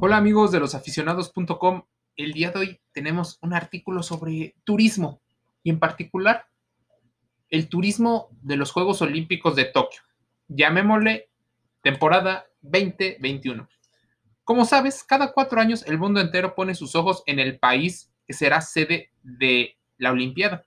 Hola amigos de losaficionados.com. El día de hoy tenemos un artículo sobre turismo y en particular el turismo de los Juegos Olímpicos de Tokio. Llamémosle temporada 2021. Como sabes, cada cuatro años el mundo entero pone sus ojos en el país que será sede de la Olimpiada.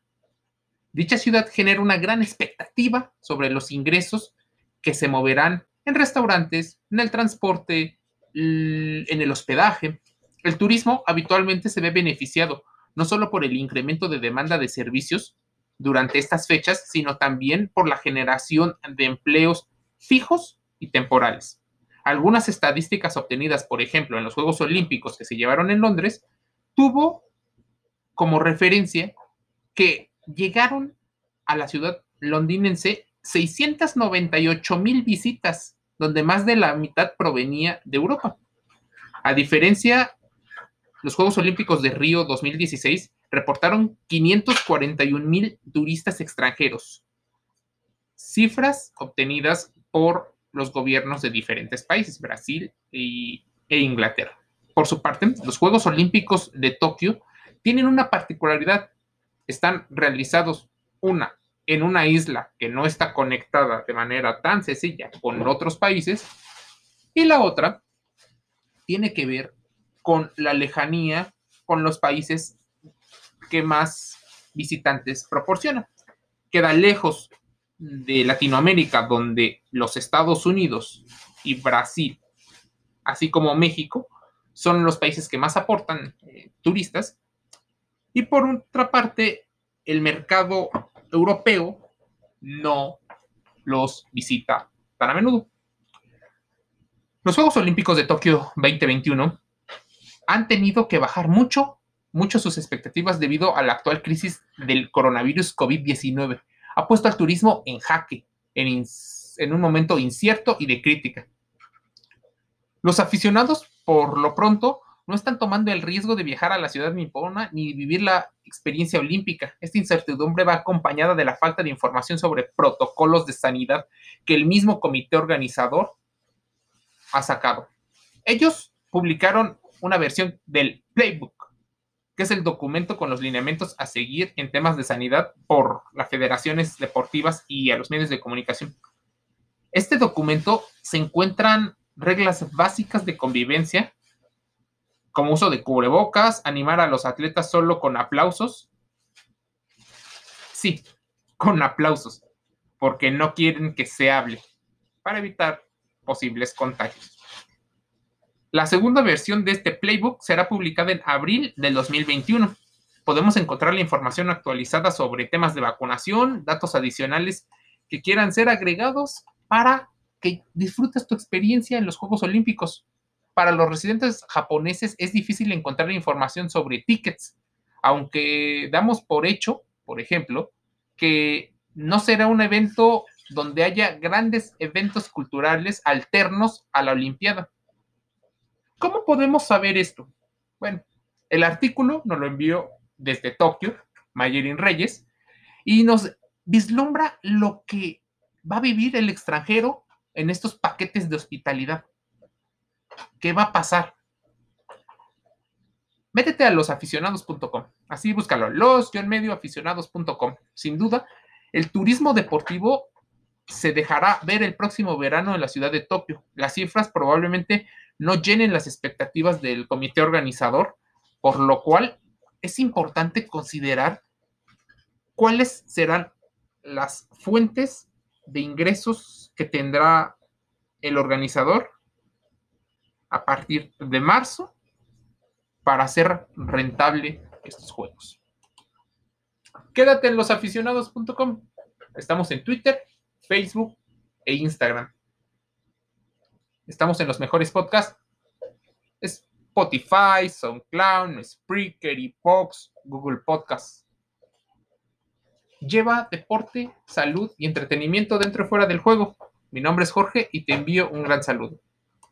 Dicha ciudad genera una gran expectativa sobre los ingresos que se moverán en restaurantes, en el transporte, en el hospedaje. El turismo habitualmente se ve beneficiado no solo por el incremento de demanda de servicios durante estas fechas, sino también por la generación de empleos fijos y temporales. Algunas estadísticas obtenidas, por ejemplo, en los Juegos Olímpicos que se llevaron en Londres, tuvo como referencia que llegaron a la ciudad londinense 698 mil visitas, donde más de la mitad provenía de Europa. A diferencia, los Juegos Olímpicos de Río 2016 reportaron 541 mil turistas extranjeros, cifras obtenidas por los gobiernos de diferentes países, Brasil e Inglaterra. Por su parte, los Juegos Olímpicos de Tokio tienen una particularidad. Están realizados, una, en una isla que no está conectada de manera tan sencilla con otros países, y la otra tiene que ver con la lejanía con los países que más visitantes proporcionan. Queda lejos de Latinoamérica, donde los Estados Unidos y Brasil, así como México, son los países que más aportan eh, turistas. Y por otra parte, el mercado europeo no los visita tan a menudo. Los Juegos Olímpicos de Tokio 2021 han tenido que bajar mucho, mucho sus expectativas debido a la actual crisis del coronavirus COVID-19. Ha puesto al turismo en jaque, en, en un momento incierto y de crítica. Los aficionados, por lo pronto, no están tomando el riesgo de viajar a la ciudad nipona ni vivir la experiencia olímpica. Esta incertidumbre va acompañada de la falta de información sobre protocolos de sanidad que el mismo comité organizador ha sacado. Ellos publicaron una versión del Playbook, que es el documento con los lineamientos a seguir en temas de sanidad por las federaciones deportivas y a los medios de comunicación. Este documento se encuentran reglas básicas de convivencia, como uso de cubrebocas, animar a los atletas solo con aplausos. Sí, con aplausos, porque no quieren que se hable, para evitar posibles contagios. La segunda versión de este playbook será publicada en abril del 2021. Podemos encontrar la información actualizada sobre temas de vacunación, datos adicionales que quieran ser agregados para que disfrutes tu experiencia en los Juegos Olímpicos. Para los residentes japoneses es difícil encontrar información sobre tickets, aunque damos por hecho, por ejemplo, que no será un evento donde haya grandes eventos culturales alternos a la Olimpiada. ¿Cómo podemos saber esto? Bueno, el artículo nos lo envió desde Tokio, Mayerin Reyes, y nos vislumbra lo que va a vivir el extranjero en estos paquetes de hospitalidad. ¿Qué va a pasar? Métete a losaficionados.com, así búscalo, los-medioaficionados.com. Sin duda, el turismo deportivo se dejará ver el próximo verano en la ciudad de Tokio. Las cifras probablemente no llenen las expectativas del comité organizador, por lo cual es importante considerar cuáles serán las fuentes de ingresos que tendrá el organizador a partir de marzo para hacer rentable estos juegos. Quédate en losaficionados.com. Estamos en Twitter, Facebook e Instagram. Estamos en los mejores podcasts. Spotify, SoundCloud, Spreaker, Fox, Google Podcasts. Lleva deporte, salud y entretenimiento dentro y fuera del juego. Mi nombre es Jorge y te envío un gran saludo.